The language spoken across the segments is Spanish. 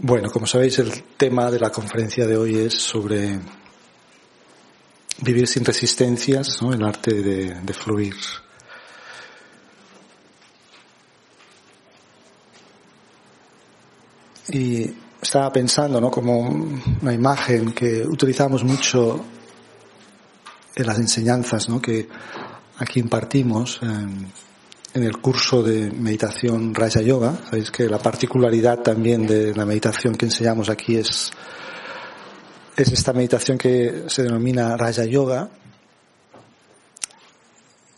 Bueno, como sabéis, el tema de la conferencia de hoy es sobre vivir sin resistencias, ¿no? el arte de, fluir. Y estaba pensando, ¿no? Como una imagen que utilizamos mucho en las enseñanzas, ¿no? Que aquí impartimos en el curso de meditación Raja Yoga. Sabéis que la particularidad también de la meditación que enseñamos aquí es, es esta meditación que se denomina Raja Yoga.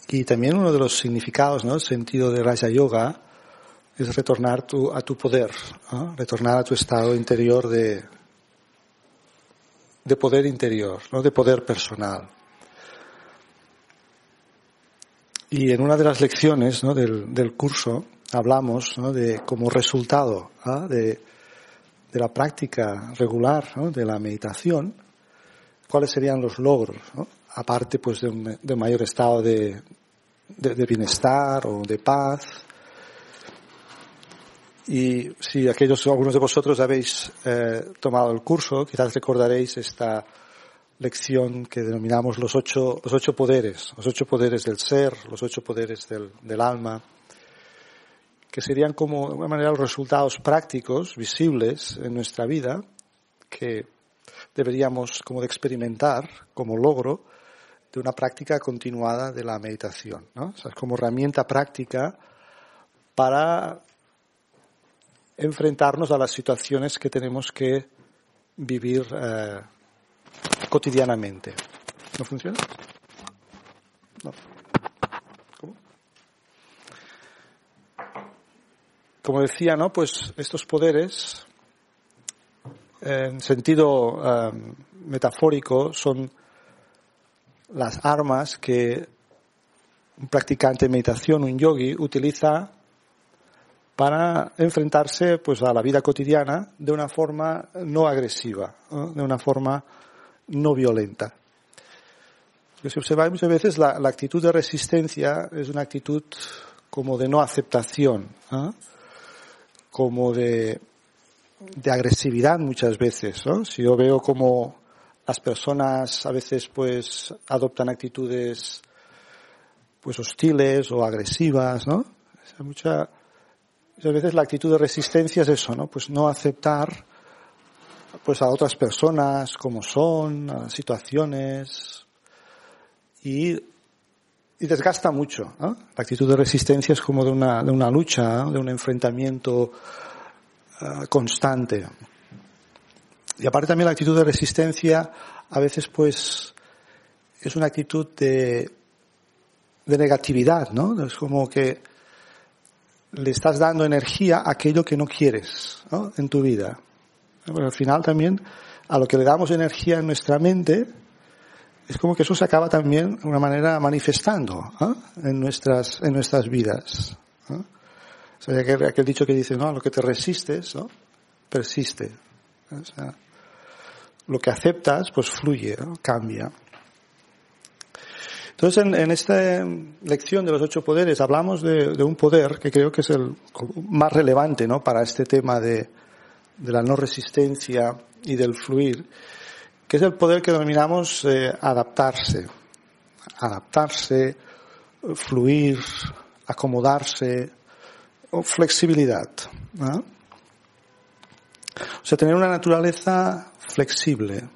Y también uno de los significados, ¿no? El sentido de Raja Yoga es retornar a tu poder, retornar a tu estado interior de, de poder interior, ¿no? de poder personal. Y en una de las lecciones ¿no? del, curso hablamos ¿no? de como resultado ¿ah? de, la práctica regular de la meditación, cuáles serían los logros, aparte pues de un, de mayor estado de, de, bienestar o de paz. Y si aquellos, algunos de vosotros habéis eh, tomado el curso, quizás recordaréis esta lección que denominamos los ocho, los ocho poderes, los ocho poderes del ser, los ocho poderes del, del alma, que serían como, de alguna manera, los resultados prácticos, visibles en nuestra vida, que deberíamos como de experimentar como logro de una práctica continuada de la meditación, ¿no? O sea, como herramienta práctica para enfrentarnos a las situaciones que tenemos que vivir eh, cotidianamente. ¿No funciona? No. ¿Cómo? Como decía, ¿no? Pues estos poderes, en sentido um, metafórico, son las armas que un practicante de meditación, un yogi, utiliza para enfrentarse pues a la vida cotidiana de una forma no agresiva, de una forma no violenta. Porque si observáis muchas veces la, la, actitud de resistencia es una actitud como de no aceptación, como de, de, agresividad muchas veces. ¿no? Si yo veo como las personas a veces pues adoptan actitudes pues hostiles o agresivas, ¿no? Muchas veces la actitud de resistencia es eso, ¿no? Pues no aceptar pues a otras personas como son, a situaciones y, y desgasta mucho. ¿no? La actitud de resistencia es como de una, de una lucha, de un enfrentamiento uh, constante. Y aparte también la actitud de resistencia a veces pues es una actitud de, de negatividad, ¿no? Es como que le estás dando energía a aquello que no quieres ¿no? en tu vida. Pero al final también a lo que le damos energía en nuestra mente es como que eso se acaba también de una manera manifestando ¿eh? en nuestras en nuestras vidas. ¿eh? O sea, aquel, dicho que dice, no, lo que te resistes, ¿no? persiste. O sea, lo que aceptas, pues fluye, ¿no? cambia. Entonces, en, en, esta lección de los ocho poderes hablamos de, de, un poder que creo que es el más relevante, ¿no? Para este tema de, de la no resistencia y del fluir, que es el poder que denominamos eh, adaptarse. Adaptarse, fluir, acomodarse, o flexibilidad. O sea, tener una naturaleza flexible.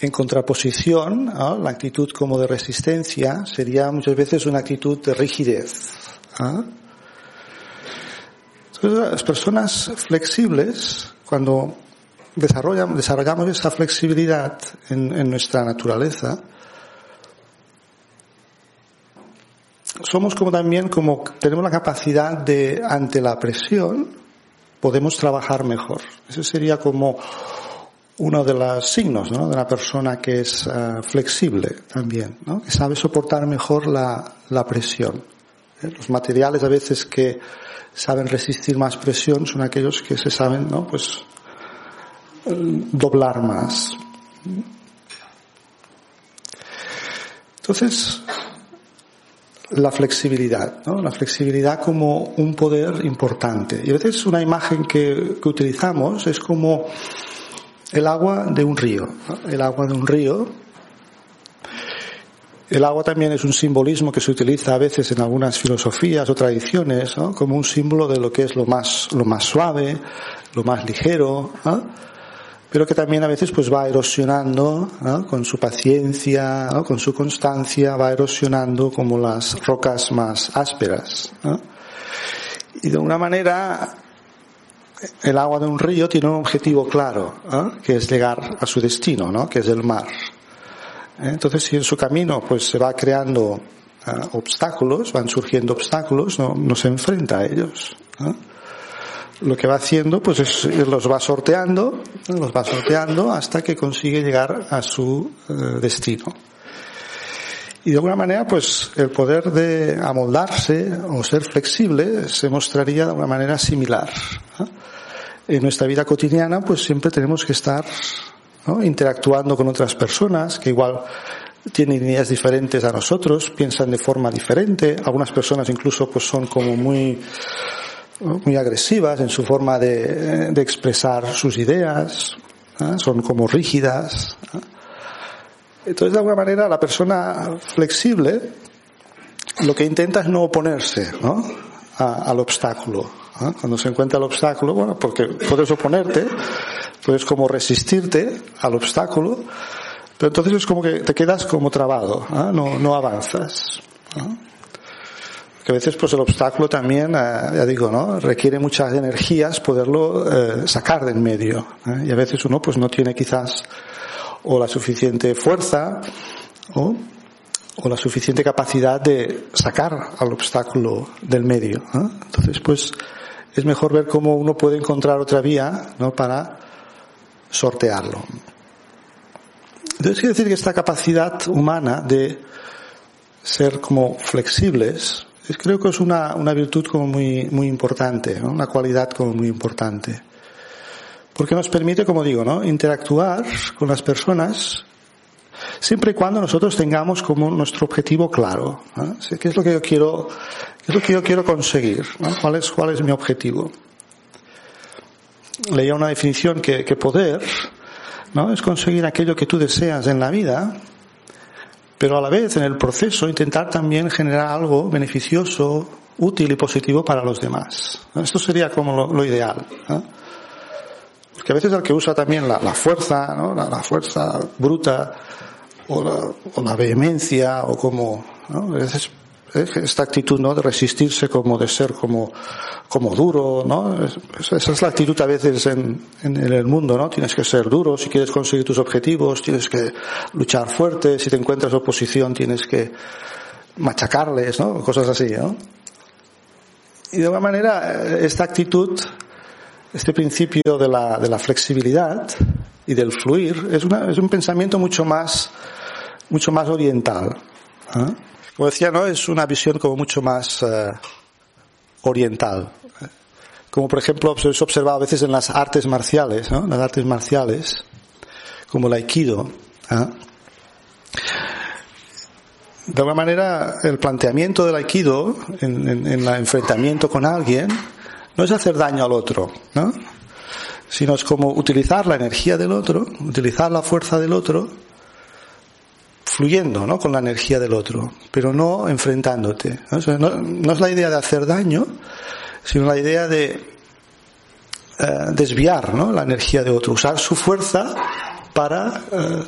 En contraposición, la actitud como de resistencia sería muchas veces una actitud de rigidez. Las personas flexibles, cuando desarrollan, desarrollamos esa flexibilidad en, en, nuestra naturaleza, somos como también como tenemos la capacidad de, ante la presión, podemos trabajar mejor. Eso sería como uno de los signos ¿no? de una persona que es eh, flexible también, ¿no? que sabe soportar mejor la, la presión. ¿eh? Los materiales a veces que saben resistir más presión son aquellos que se saben ¿no? pues, doblar más. Entonces, la flexibilidad, ¿no? la flexibilidad como un poder importante. Y a veces una imagen que, que utilizamos es como el agua de un río. El agua de un río. El agua también es un simbolismo que se utiliza a veces en algunas filosofías o tradiciones, como un símbolo de lo que es lo más, lo más suave, lo más ligero, pero que también a veces pues va erosionando con su paciencia, con su constancia, va erosionando como las rocas más ásperas. Y de una manera el agua de un río tiene un objetivo claro, que es llegar a su destino, ¿no? que es el mar. ¿Eh? Entonces, si en su camino pues se va creando eh, obstáculos, van surgiendo obstáculos, no, se enfrenta a ellos. Lo que va haciendo, pues es, los va sorteando, los va sorteando hasta que consigue llegar a su eh, destino. Y de alguna manera, pues el poder de amoldarse o ser flexible se mostraría de alguna manera similar. En nuestra vida cotidiana, pues siempre tenemos que estar interactuando con otras personas que igual tienen ideas diferentes a nosotros, piensan de forma diferente. Algunas personas incluso pues son como muy muy agresivas en su forma de, de expresar sus ideas, son como rígidas. Entonces, de alguna manera, la persona flexible lo que intenta es no oponerse. A, al obstáculo. Cuando se encuentra el obstáculo, bueno, porque puedes oponerte, puedes como resistirte al obstáculo, pero entonces es como que te quedas como trabado, ¿eh? no, no avanzas. ¿no? que a veces pues el obstáculo también, eh, ya digo, ¿no? Requiere muchas energías poderlo eh, sacar del medio. ¿eh? Y a veces uno pues no tiene quizás o la suficiente fuerza o, o la suficiente capacidad de sacar al obstáculo del medio. Entonces pues es mejor ver cómo uno puede encontrar otra vía, ¿no? Para sortearlo. Entonces quiere decir que esta capacidad humana de ser como flexibles, creo que es una, una virtud como muy, muy importante, ¿no? una cualidad como muy importante. Porque nos permite, como digo, ¿no? interactuar con las personas siempre y cuando nosotros tengamos como nuestro objetivo claro. ¿no? ¿Qué es lo que yo quiero, qué es lo que yo quiero conseguir? ¿no? ¿Cuál, es, ¿Cuál es mi objetivo? Leía una definición que, poder ¿no? es conseguir aquello que tú deseas en la vida pero a la vez en el proceso intentar también generar algo beneficioso, útil y positivo para los demás. Esto sería como lo, ideal. ¿no? Porque a veces el que usa también la, fuerza, ¿no? la, fuerza bruta o la, vehemencia o como, ¿no? Esta actitud no de resistirse como de ser como como duro no esa es la actitud a veces en, en, el mundo no tienes que ser duro si quieres conseguir tus objetivos tienes que luchar fuerte si te encuentras oposición tienes que machacarles no cosas así no y de alguna manera esta actitud este principio de la, de la flexibilidad y del fluir es, una, es un pensamiento mucho más mucho más oriental ¿eh? Como decía, ¿no? Es una visión como mucho más uh, oriental. Como por ejemplo se observa a veces en las artes marciales, ¿no? Las artes marciales, como el aikido. ¿eh? De alguna manera, el planteamiento del aikido en, en el enfrentamiento con alguien no es hacer daño al otro, ¿no? Sino es como utilizar la energía del otro, utilizar la fuerza del otro fluyendo ¿no? con la energía del otro, pero no enfrentándote. ¿no? Es la idea de hacer daño, sino la idea de eh, desviar ¿no? la energía de otro, usar su fuerza para eh,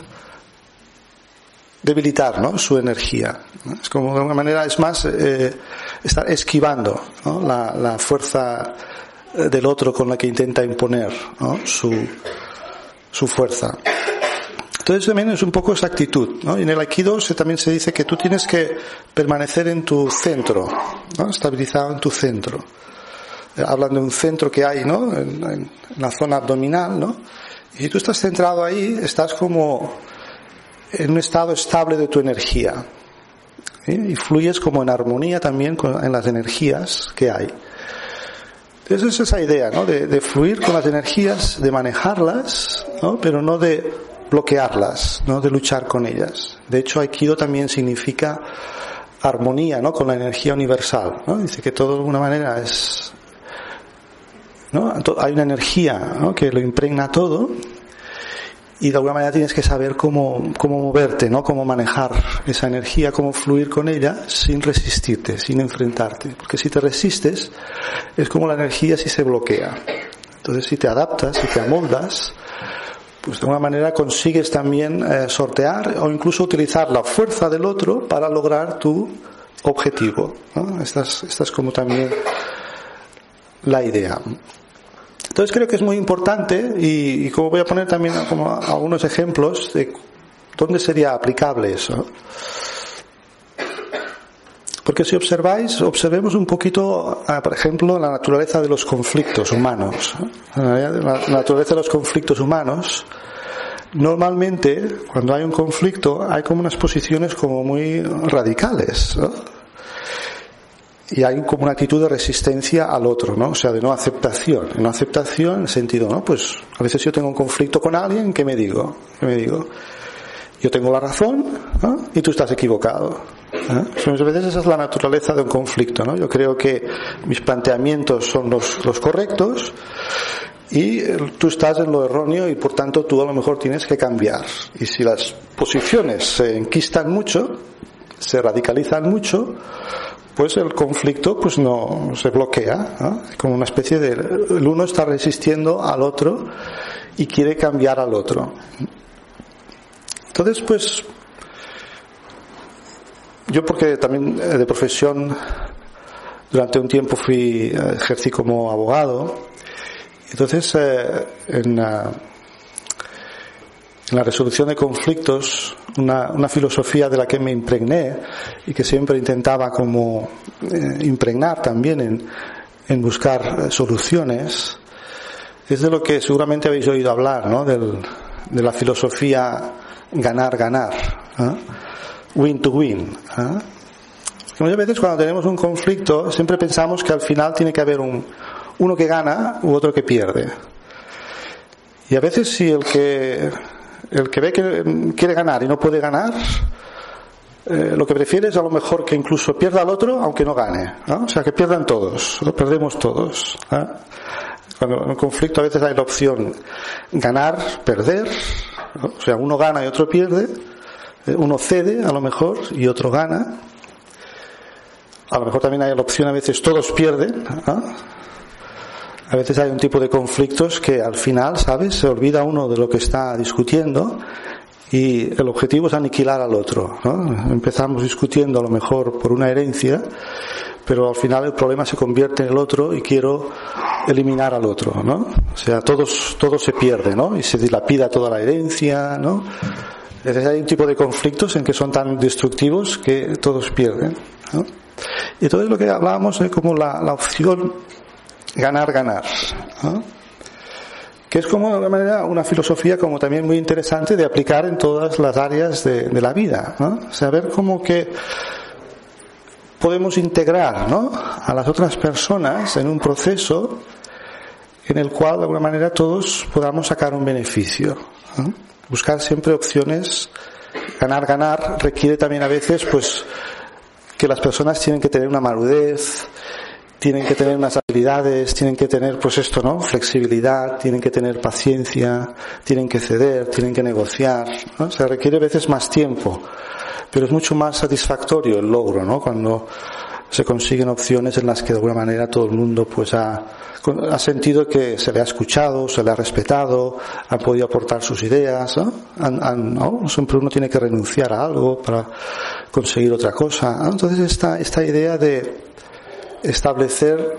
debilitar ¿no? su energía. Es como de alguna manera, es más, eh, estar esquivando ¿no? la, la, fuerza del otro con la que intenta imponer su, su fuerza. Entonces también es un poco esa actitud, ¿no? Y en el Aikido también se dice que tú tienes que permanecer en tu centro, ¿no? Estabilizado en tu centro. Eh, hablan de un centro que hay, ¿no? En, la zona abdominal, ¿no? Y si tú estás centrado ahí, estás como en un estado estable de tu energía. Y fluyes como en armonía también con, en las energías que hay. Entonces es esa idea, ¿no? De, de fluir con las energías, de manejarlas, ¿no? Pero no de bloquearlas, ¿no? De luchar con ellas. De hecho, Aikido también significa armonía, ¿no? Con la energía universal, ¿no? Dice que todo de alguna manera es, ¿no? Hay una energía, ¿no? Que lo impregna todo y de alguna manera tienes que saber cómo, cómo moverte, ¿no? Cómo manejar esa energía, cómo fluir con ella sin resistirte, sin enfrentarte. Porque si te resistes, es como la energía si se bloquea. Entonces si te adaptas, si te amoldas, pues de alguna manera consigues también eh, sortear o incluso utilizar la fuerza del otro para lograr tu objetivo. ¿no? Esta, es, como también la idea. Entonces creo que es muy importante y, y como voy a poner también como algunos ejemplos de dónde sería aplicable eso. Porque si observáis, observemos un poquito, ah, por ejemplo, la naturaleza de los conflictos humanos. La naturaleza de los conflictos humanos. Normalmente, cuando hay un conflicto, hay como unas posiciones como muy radicales. ¿no? y hay como una actitud de resistencia al otro, ¿no? O sea, de no aceptación. No aceptación en el sentido, ¿no? Pues a veces yo tengo un conflicto con alguien, ¿qué me digo? ¿Qué me digo? Yo tengo la razón ¿no? y tú estás equivocado. ¿eh? Muchas veces esa es la naturaleza de un conflicto, ¿no? Yo creo que mis planteamientos son los, correctos y tú estás en lo erróneo y por tanto tú a lo mejor tienes que cambiar. Y si las posiciones se enquistan mucho, se radicalizan mucho, pues el conflicto pues no se bloquea, ¿no? como una especie de el uno está resistiendo al otro y quiere cambiar al otro. Entonces pues yo porque también de profesión durante un tiempo fui ejercí como abogado, entonces eh, en, uh, en la resolución de conflictos, una, una, filosofía de la que me impregné y que siempre intentaba como eh, impregnar también en, en buscar eh, soluciones, es de lo que seguramente habéis oído hablar, ¿no? Del, de la filosofía ganar-ganar, ¿eh? win to win. ¿eh? Muchas veces cuando tenemos un conflicto siempre pensamos que al final tiene que haber un, uno que gana u otro que pierde. Y a veces si el que el que ve que quiere ganar y no puede ganar, eh, lo que prefiere es a lo mejor que incluso pierda al otro aunque no gane. ¿no? O sea, que pierdan todos, lo perdemos todos. ¿eh? Cuando en un conflicto a veces hay la opción ganar, perder, o sea, uno gana y otro pierde, eh, uno cede a lo mejor y otro gana. A lo mejor también hay la opción a veces todos pierden. ¿no? A veces hay un tipo de conflictos que al final, ¿sabes? Se olvida uno de lo que está discutiendo y el objetivo es aniquilar al otro. Empezamos discutiendo a lo mejor por una herencia, pero al final el problema se convierte en el otro y quiero eliminar al otro. ¿no? O sea, todos, todo se pierde ¿no? y se dilapida toda la herencia. ¿no? Entonces hay un tipo de conflictos en que son tan destructivos que todos pierden. ¿no? Y entonces lo que hablábamos es como la, la opción ganar, ganar. ¿no? Que es como de alguna manera una filosofía como también muy interesante de aplicar en todas las áreas de, de la vida. ¿no? Saber cómo que podemos integrar ¿no? a las otras personas en un proceso en el cual de alguna manera todos podamos sacar un beneficio. ¿no? Buscar siempre opciones, ganar, ganar, requiere también a veces pues que las personas tienen que tener una madurez, tienen que tener unas habilidades, tienen que tener, pues esto, ¿no? Flexibilidad, tienen que tener paciencia, tienen que ceder, tienen que negociar, ¿no? Se requiere a veces más tiempo, pero es mucho más satisfactorio el logro, ¿no? Cuando se consiguen opciones en las que de alguna manera todo el mundo pues ha, ha sentido que se le ha escuchado, se le ha respetado, han podido aportar sus ideas, ¿no? Siempre uno tiene que renunciar a algo para conseguir otra cosa. Entonces esta, esta idea de establecer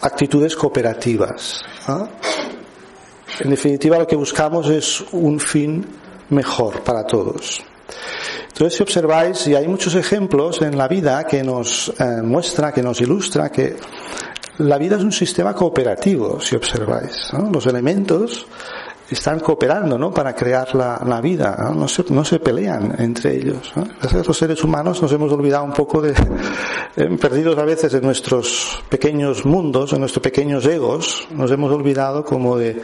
actitudes cooperativas. ¿no? En definitiva, lo que buscamos es un fin mejor para todos. Entonces, si observáis, y hay muchos ejemplos en la vida que nos eh, muestra, que nos ilustra que la vida es un sistema cooperativo, si observáis. Los elementos están cooperando ¿no? para crear la, la vida, ¿no? No, se, no se pelean entre ellos. ¿no? Los seres humanos nos hemos olvidado un poco de, eh, perdidos a veces en nuestros pequeños mundos, en nuestros pequeños egos, nos hemos olvidado como de,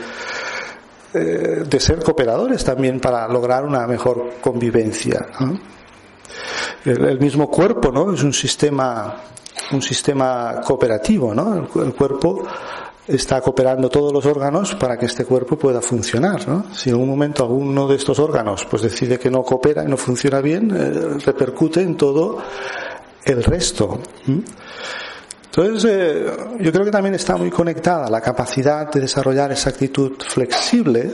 eh, de ser cooperadores también para lograr una mejor convivencia. El, mismo cuerpo, ¿no? Es un sistema, un sistema cooperativo, ¿no? El, cuerpo está cooperando todos los órganos para que este cuerpo pueda funcionar. Si en un momento alguno de estos órganos pues decide que no coopera y no funciona bien, eh, repercute en todo el resto. Entonces, eh, yo creo que también está muy conectada la capacidad de desarrollar esa actitud flexible,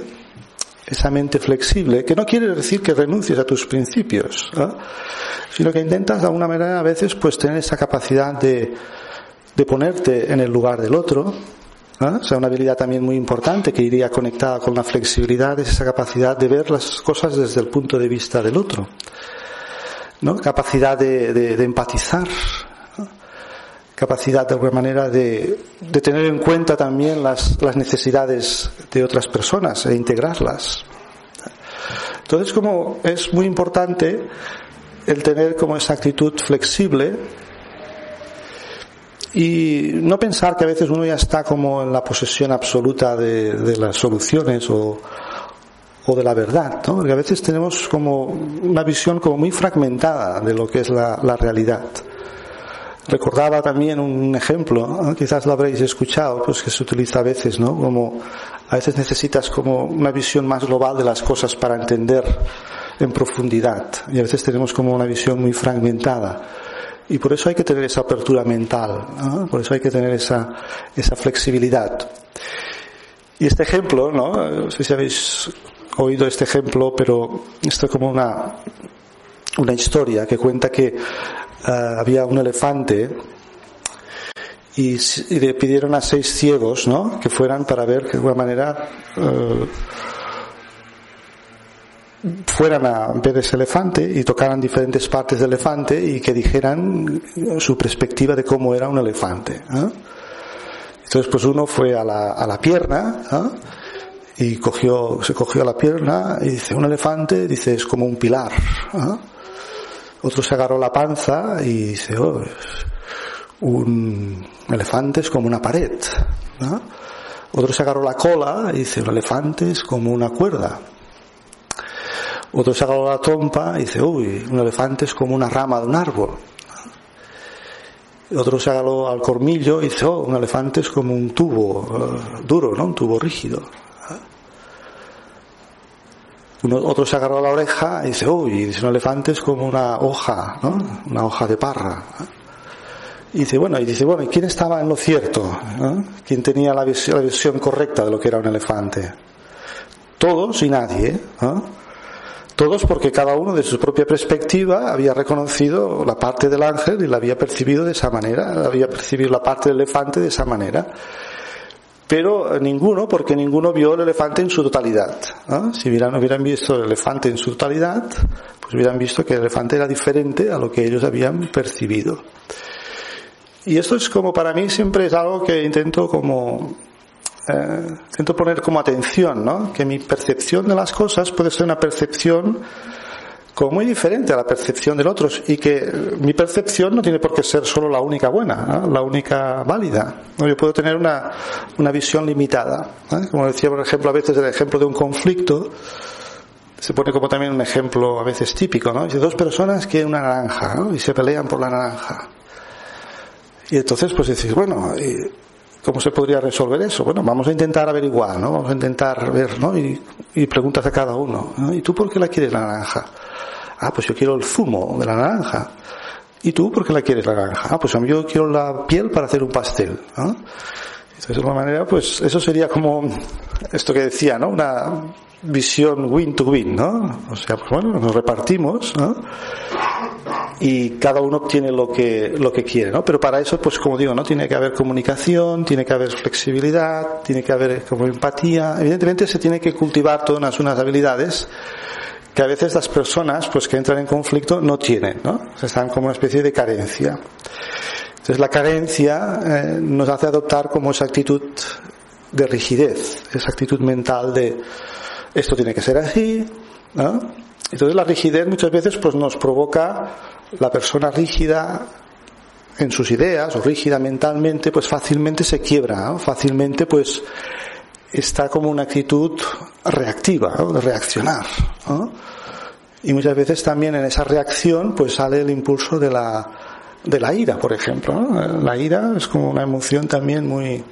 esa mente flexible, que no quiere decir que renuncies a tus principios, ¿no? sino que intentas de alguna manera a veces pues tener esa capacidad de, de ponerte en el lugar del otro, ¿Ah? O sea, una habilidad también muy importante que iría conectada con la flexibilidad es esa capacidad de ver las cosas desde el punto de vista del otro. ¿no? Capacidad de, de, de empatizar. Capacidad de alguna manera de, de tener en cuenta también las, las necesidades de otras personas e integrarlas. Entonces, como es muy importante el tener como esa actitud flexible y no pensar que a veces uno ya está como en la posesión absoluta de, de las soluciones o, o, de la verdad, ¿no? Porque a veces tenemos como una visión como muy fragmentada de lo que es la, la realidad. Recordaba también un ejemplo, quizás lo habréis escuchado, pues que se utiliza a veces, ¿no? Como a veces necesitas como una visión más global de las cosas para entender en profundidad y a veces tenemos como una visión muy fragmentada. Y por eso hay que tener esa apertura mental, ¿no? por eso hay que tener esa, esa flexibilidad. Y este ejemplo, ¿no? no sé si habéis oído este ejemplo, pero esto es como una, una historia que cuenta que uh, había un elefante y, le pidieron a seis ciegos, ¿no? Que fueran para ver de alguna manera uh, fueran a ver ese elefante y tocaran diferentes partes del elefante y que dijeran su perspectiva de cómo era un elefante. ¿eh? Entonces, pues uno fue a la, a la pierna ¿eh? y cogió, se cogió la pierna y dice, un elefante, dice, es como un pilar. ¿eh? Otro se agarró la panza y dice, oh, un elefante es como una pared. Otro se agarró la cola y dice, un elefante es como una cuerda. Otro se agarró la trompa y dice, uy, un elefante es como una rama de un árbol. Otro se agarró al cormillo y dice, oh, un elefante es como un tubo uh, duro, ¿no? Un tubo rígido. Uno, otro se agarró la oreja y dice, uy, dice, un elefante es como una hoja, ¿no? Una hoja de parra. Y dice, bueno, y dice, bueno, ¿y quién estaba en lo cierto? ¿no? ¿Quién tenía la visión, la visión correcta de lo que era un elefante? Todos y nadie, ¿no? Todos porque cada uno de su propia perspectiva había reconocido la parte del ángel y la había percibido de esa manera, había percibido la parte del elefante de esa manera. Pero ninguno, porque ninguno vio el elefante en su totalidad. ¿no? Si hubieran, hubieran visto el elefante en su totalidad, pues hubieran visto que el elefante era diferente a lo que ellos habían percibido. Y esto es como para mí siempre es algo que intento como eh, intento poner como atención, ¿no? Que mi percepción de las cosas puede ser una percepción como muy diferente a la percepción del otro y que mi percepción no tiene por qué ser solo la única buena, ¿no? la única válida. ¿no? Yo puedo tener una, una visión limitada. ¿no? Como decía, por ejemplo, a veces el ejemplo de un conflicto se pone como también un ejemplo a veces típico, ¿no? Dice dos personas quieren una naranja ¿no? y se pelean por la naranja. Y entonces pues decís, bueno, ¿Cómo se podría resolver eso? Bueno, vamos a intentar averiguar, ¿no? Vamos a intentar ver, ¿no? Y, y preguntas a cada uno. ¿no? ¿Y tú por qué la quieres la naranja? Ah, pues yo quiero el zumo de la naranja. ¿Y tú por qué la quieres la naranja? Ah, pues yo quiero la piel para hacer un pastel. ¿no? Entonces, de alguna manera, pues eso sería como esto que decía, ¿no? Una visión win to win, ¿no? O sea, pues bueno, nos repartimos, ¿no? y cada uno obtiene lo que, lo que quiere, ¿no? Pero para eso, pues como digo, ¿no? Tiene que haber comunicación, tiene que haber flexibilidad, tiene que haber como empatía. Evidentemente se tiene que cultivar todas unas habilidades que a veces las personas, pues que entran en conflicto no tienen, ¿no? O están como una especie de carencia. Entonces la carencia eh, nos hace adoptar como esa actitud de rigidez, esa actitud mental de esto tiene que ser así, ¿no? Entonces la rigidez muchas veces pues nos provoca la persona rígida en sus ideas o rígida mentalmente pues fácilmente se quiebra, fácilmente pues está como una actitud reactiva, de reaccionar. ¿no? Y muchas veces también en esa reacción pues sale el impulso de la, de la ira, por ejemplo. La ira es como una emoción también muy,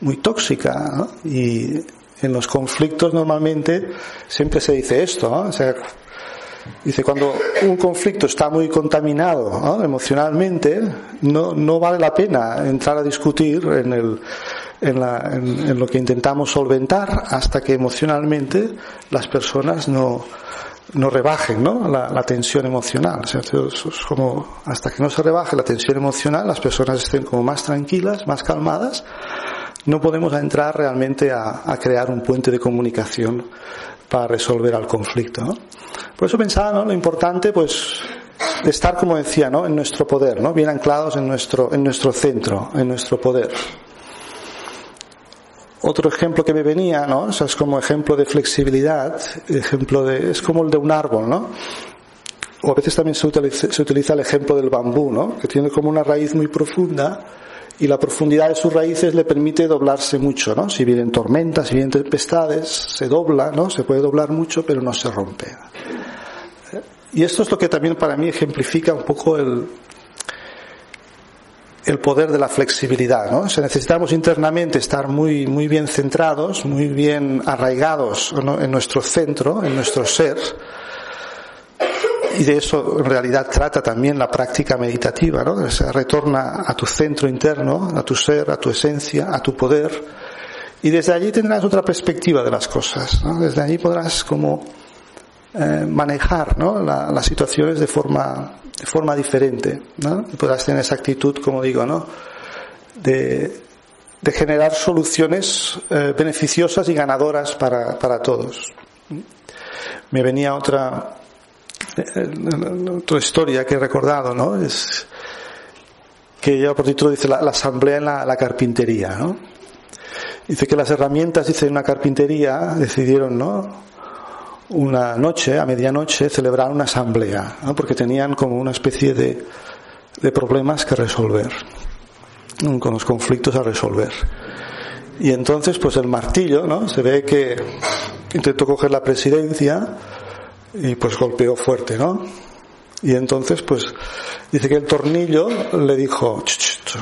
muy tóxica. Y en los conflictos normalmente siempre se dice esto. O sea, Dice, cuando un conflicto está muy contaminado emocionalmente, no, no vale la pena entrar a discutir en, el, en, la, en, en lo que intentamos solventar hasta que emocionalmente las personas no, no rebajen ¿no? La, la tensión emocional. O sea, es como hasta que no se rebaje la tensión emocional, las personas estén como más tranquilas, más calmadas, no podemos entrar realmente a, a crear un puente de comunicación para resolver al conflicto. ¿no? Por eso pensaba, ¿no? Lo importante, pues, de estar, como decía, ¿no? En nuestro poder, ¿no? Bien anclados en nuestro, en nuestro centro, en nuestro poder. Otro ejemplo que me venía, ¿no? Es como ejemplo de flexibilidad, ejemplo de, es como el de un árbol, ¿no? O a veces también se utiliza, se utiliza el ejemplo del bambú, ¿no? Que tiene como una raíz muy profunda y la profundidad de sus raíces le permite doblarse mucho, ¿no? Si vienen tormentas, si vienen tempestades, se dobla, ¿no? Se puede doblar mucho, pero no se rompe. Y esto es lo que también para mí ejemplifica un poco el, el poder de la flexibilidad, ¿no? O sea, necesitamos internamente estar muy, muy bien centrados, muy bien arraigados ¿no? en nuestro centro, en nuestro ser, y de eso en realidad trata también la práctica meditativa, ¿no? O sea, retorna a tu centro interno, a tu ser, a tu esencia, a tu poder, y desde allí tendrás otra perspectiva de las cosas, ¿no? Desde allí podrás como eh, manejar las situaciones de forma, de forma diferente, ¿no? Y podrás tener esa actitud, como digo, ¿no? De, generar soluciones eh, beneficiosas y ganadoras para, todos. Me venía otra, otra historia que he recordado, ¿no? Es que ya por título dice la, asamblea en la, la, carpintería, ¿no? Dice que las herramientas, dice, en una carpintería decidieron, ¿no? Una noche, a medianoche, celebrar una asamblea, ¿no? Porque tenían como una especie de, de problemas que resolver, con los conflictos a resolver. Y entonces, pues el martillo, ¿no? Se ve que intentó coger la presidencia, y pues golpeó fuerte, ¿no? Y entonces, pues, dice que el tornillo le dijo,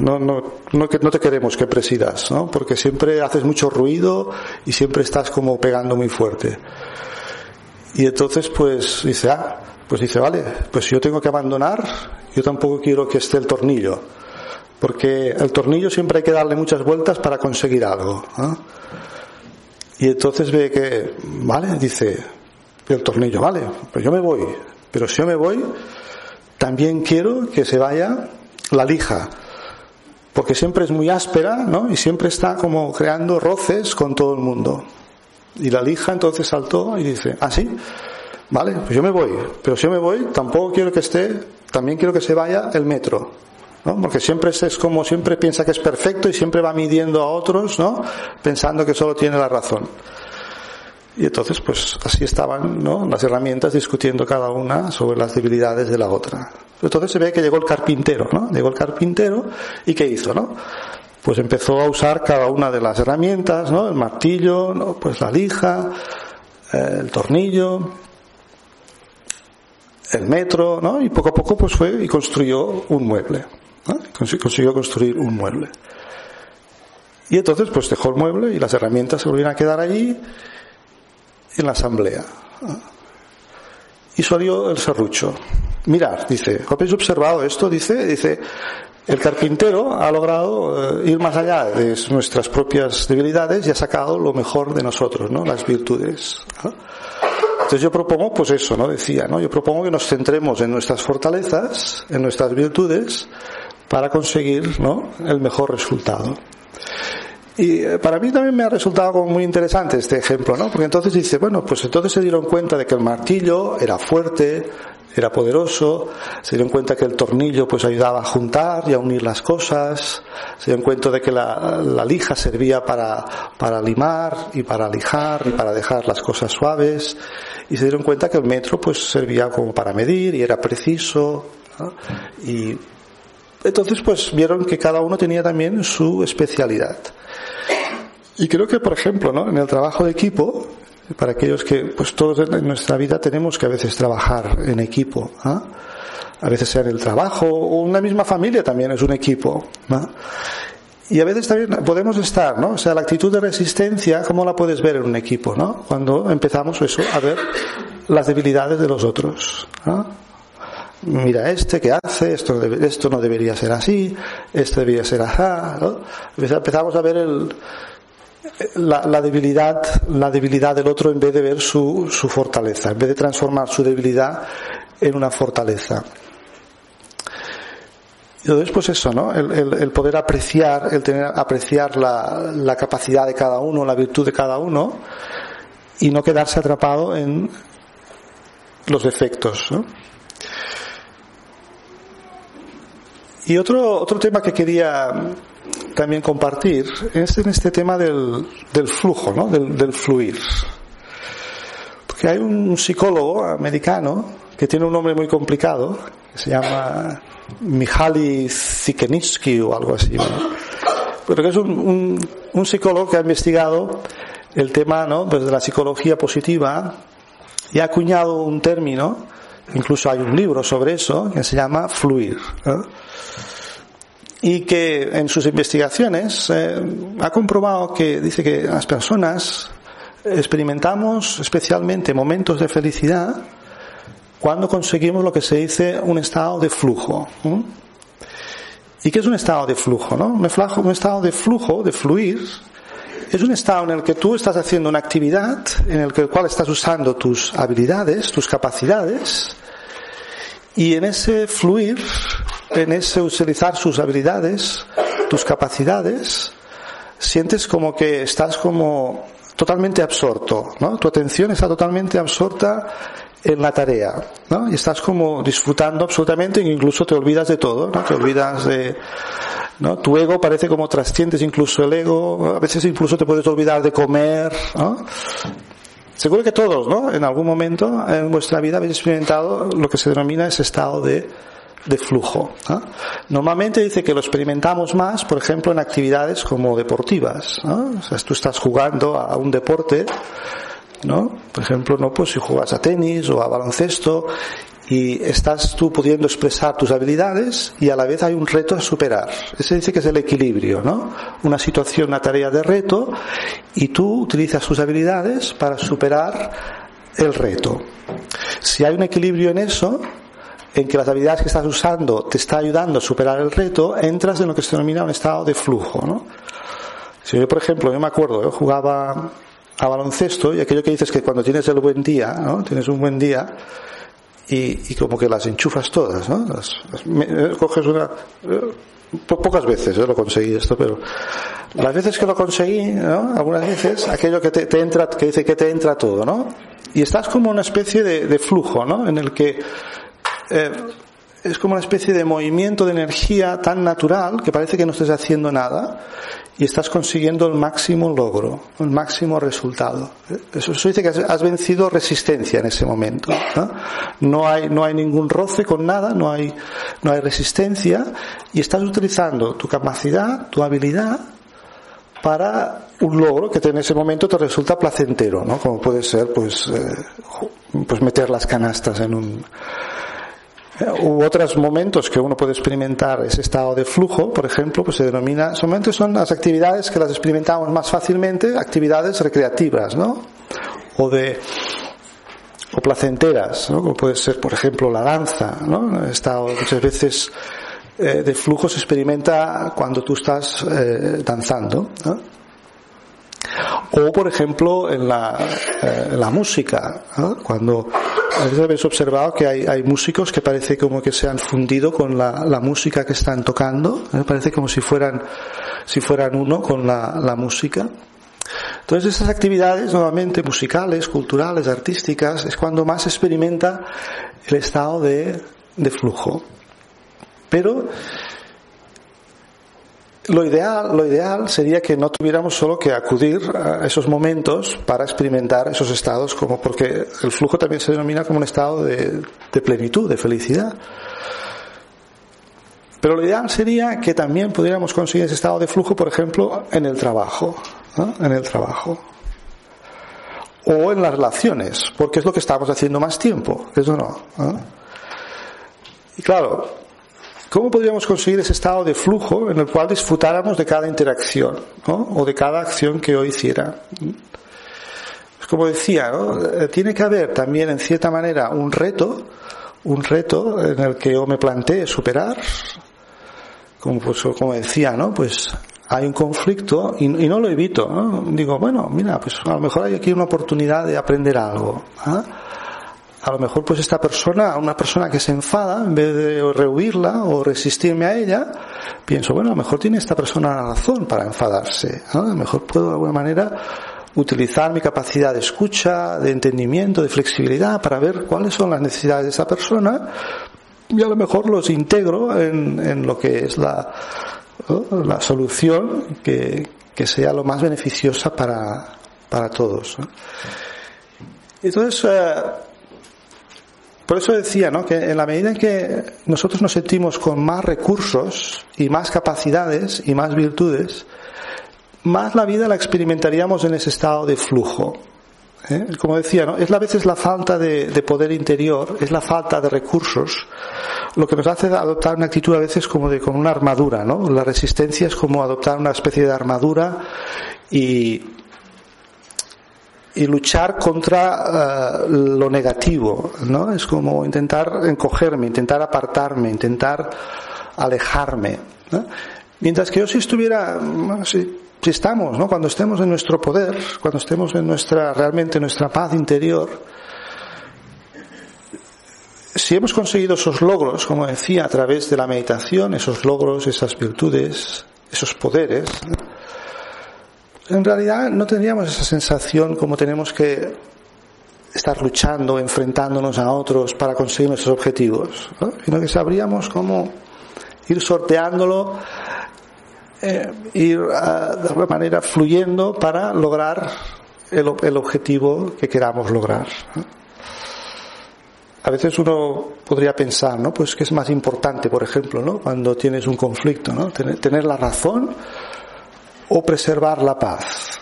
no, no, no, no te queremos que presidas, ¿no? Porque siempre haces mucho ruido y siempre estás como pegando muy fuerte. Y entonces, pues, dice, ah, pues dice, vale, pues si yo tengo que abandonar, yo tampoco quiero que esté el tornillo. Porque el tornillo siempre hay que darle muchas vueltas para conseguir algo. Y entonces ve que, vale, dice, el tornillo, vale, pues yo me voy. Pero si yo me voy, también quiero que se vaya la lija. Porque siempre es muy áspera, ¿no? Y siempre está como creando roces con todo el mundo. Y la lija entonces saltó y dice, ah, vale, pues yo me voy. Pero si yo me voy, tampoco quiero que esté, también quiero que se vaya el metro. ¿no? Porque siempre es como siempre piensa que es perfecto y siempre va midiendo a otros, ¿no? Pensando que solo tiene la razón. Y entonces, pues así estaban ¿no? las herramientas discutiendo cada una sobre las debilidades de la otra. Entonces se ve que llegó el carpintero, ¿no? Llegó el carpintero y ¿qué hizo, no? Pues empezó a usar cada una de las herramientas, ¿no? El martillo, ¿no? pues la lija, eh, el tornillo, el metro, ¿no? Y poco a poco pues fue y construyó un mueble. ¿no? Consiguió construir un mueble. Y entonces pues dejó el mueble y las herramientas se volvieron a quedar allí en la asamblea. Y salió el serrucho. Mirad, dice, ¿habéis observado esto? Dice, dice, el carpintero ha logrado ir más allá de nuestras propias debilidades y ha sacado lo mejor de nosotros, ¿no? Las virtudes. Entonces yo propongo, pues eso, ¿no? Decía, ¿no? Yo propongo que nos centremos en nuestras fortalezas, en nuestras virtudes, para conseguir, ¿no? El mejor resultado. Y para mí también me ha resultado como muy interesante este ejemplo, ¿no? Porque entonces dice, bueno, pues entonces se dieron cuenta de que el martillo era fuerte, era poderoso, se dieron cuenta que el tornillo pues ayudaba a juntar y a unir las cosas, se dieron cuenta de que la, lija servía para, para limar y para lijar y para dejar las cosas suaves y se dieron cuenta que el metro pues servía como para medir y era preciso y entonces pues vieron que cada uno tenía también su especialidad. Y creo que, por ejemplo, ¿no? en el trabajo de equipo, para aquellos que, pues todos en nuestra vida tenemos que a veces trabajar en equipo. ¿ah? A veces sea en el trabajo o una misma familia también es un equipo. ¿no? Y a veces también podemos estar, ¿no? O sea, la actitud de resistencia, ¿cómo la puedes ver en un equipo, ¿no? Cuando empezamos eso, a ver las debilidades de los otros. ¿no? Mira este que hace, esto, esto no debería ser así, esto debería ser así, ¿no? Empezamos a ver el, la, la debilidad, la debilidad del otro en vez de ver su, su fortaleza, en vez de transformar su debilidad en una fortaleza. Y entonces, pues eso, ¿no? El, el- el poder apreciar, el tener, apreciar la, la capacidad de cada uno, la virtud de cada uno, y no quedarse atrapado en los defectos, ¿no? Y otro, otro tema que quería también compartir es en este tema del, flujo, ¿no? del, fluir. Porque hay un psicólogo americano que tiene un nombre muy complicado, que se llama Mihaly Csikszentmihalyi o algo así, ¿no? pero que es un, un, un psicólogo que ha investigado el tema ¿no? pues de la psicología positiva y ha acuñado un término, incluso hay un libro sobre eso, que se llama fluir. y que en sus investigaciones eh, ha comprobado que dice que las personas experimentamos especialmente momentos de felicidad cuando conseguimos lo que se dice un estado de flujo. ¿Y qué es un estado de flujo? ¿no? Un, estado de flujo, de fluir, es un estado en el que tú estás haciendo una actividad, en el cual estás usando tus habilidades, tus capacidades, y en ese fluir, en ese utilizar sus habilidades, tus capacidades, sientes como que estás como totalmente absorto, ¿no? Tu atención está totalmente absorta en la tarea, ¿no? Y estás como disfrutando absolutamente incluso te olvidas de todo, ¿no? Te olvidas de, ¿no? Tu ego parece como trasciendes incluso el ego, a veces incluso te puedes olvidar de comer, ¿no? Seguro que todos, ¿no? En algún momento en vuestra vida habéis experimentado lo que se denomina ese estado de, de flujo. ¿no? Normalmente dice que lo experimentamos más, por ejemplo, en actividades como deportivas. ¿no? O sea, tú estás jugando a un deporte, ¿no? Por ejemplo, ¿no? Pues si juegas a tenis o a baloncesto y estás tú pudiendo expresar tus habilidades y a la vez hay un reto a superar. Ese dice que es el equilibrio, ¿no? Una situación, una tarea de reto y tú utilizas tus habilidades para superar el reto. Si hay un equilibrio en eso, en que las habilidades que estás usando te está ayudando a superar el reto, entras en lo que se denomina un estado de flujo, ¿no? Si yo, por ejemplo, yo me acuerdo, yo jugaba a baloncesto y aquello que dices que cuando tienes el buen día, ¿no? Tienes un buen día y, y como que las enchufas todas, ¿no? Las- eh, coges una... eh, po- pocas veces eh, lo conseguí esto, pero las veces que lo conseguí, ¿no? Algunas veces, aquello que te, entra, que dice que te entra todo, ¿no? Y estás como una especie de, de flujo, ¿no? En el que eh, es como una especie de movimiento de energía tan natural que parece que no estés haciendo nada y estás consiguiendo el máximo logro, el máximo resultado. Eso, eso dice que has, vencido resistencia en ese momento. ¿no? Hay, no hay ningún roce con nada, no hay, no hay resistencia y estás utilizando tu capacidad, tu habilidad para un logro que en ese momento te resulta placentero, ¿no? Como puede ser, pues, eh, pues meter las canastas en un, u otros momentos que uno puede experimentar ese estado de flujo, por ejemplo, pues se denomina, solamente son las actividades que las experimentamos más fácilmente, actividades recreativas, ¿no? O de, o placenteras, ¿no? Como puede ser, por ejemplo, la danza, ¿no? Estado muchas veces eh, de flujo se experimenta cuando tú estás eh, danzando, ¿no? O, por ejemplo, en la, eh, en la música, cuando a veces habéis observado que hay, hay músicos que parece como que se han fundido con la, la música que están tocando, ¿eh? parece como si fueran, si fueran uno con la, la música. Entonces esas actividades, nuevamente musicales, culturales, artísticas, es cuando más experimenta el estado de, de flujo. Pero lo ideal, lo ideal sería que no tuviéramos solo que acudir a esos momentos para experimentar esos estados, como porque el flujo también se denomina como un estado de, plenitud, de felicidad. Pero lo ideal sería que también pudiéramos conseguir ese estado de flujo, por ejemplo, en el trabajo, en el trabajo o en las relaciones, porque es lo que estamos haciendo más tiempo, eso no. ¿no? Y claro, ¿Cómo podríamos conseguir ese estado de flujo en el cual disfrutáramos de cada interacción ¿no? o de cada acción que yo hiciera? Como decía. Eh, tiene que haber también en cierta manera un reto, un reto en el que yo me plantee superar, como, pues, decía. Pues hay un conflicto y, no lo evito. Digo, bueno, mira, pues a lo mejor hay aquí una oportunidad de aprender algo. ¿ah? A lo mejor pues esta persona, una persona que se enfada, en vez de rehuirla o resistirme a ella, pienso, bueno, a lo mejor tiene esta persona razón para enfadarse. ¿no? A lo mejor puedo de alguna manera utilizar mi capacidad de escucha, de entendimiento, de flexibilidad para ver cuáles son las necesidades de esa persona y a lo mejor los integro en, en lo que es la, la solución que, que, sea lo más beneficiosa para, para todos. Entonces, eh, por eso decía, ¿no? Que en la medida en que nosotros nos sentimos con más recursos y más capacidades y más virtudes, más la vida la experimentaríamos en ese estado de flujo. ¿eh? Como decía, ¿no? Es a veces la falta de, de, poder interior, es la falta de recursos, lo que nos hace adoptar una actitud a veces como de con una armadura, ¿no? La resistencia es como adoptar una especie de armadura y y luchar contra uh, lo negativo, ¿no? Es como intentar encogerme, intentar apartarme, intentar alejarme. ¿no? Mientras que yo si estuviera, si, si, estamos, ¿no? Cuando estemos en nuestro poder, cuando estemos en nuestra, realmente en nuestra paz interior, si hemos conseguido esos logros, como decía, a través de la meditación, esos logros, esas virtudes, esos poderes, ¿no? En realidad no tendríamos esa sensación como tenemos que estar luchando, enfrentándonos a otros para conseguir nuestros objetivos, ¿no? sino que sabríamos cómo ir sorteándolo, eh, ir uh, de alguna manera fluyendo para lograr el, el objetivo que queramos lograr. A veces uno podría pensar, ¿no? Pues que es más importante, por ejemplo, ¿no? Cuando tienes un conflicto, ¿no? Tener la razón o preservar la paz,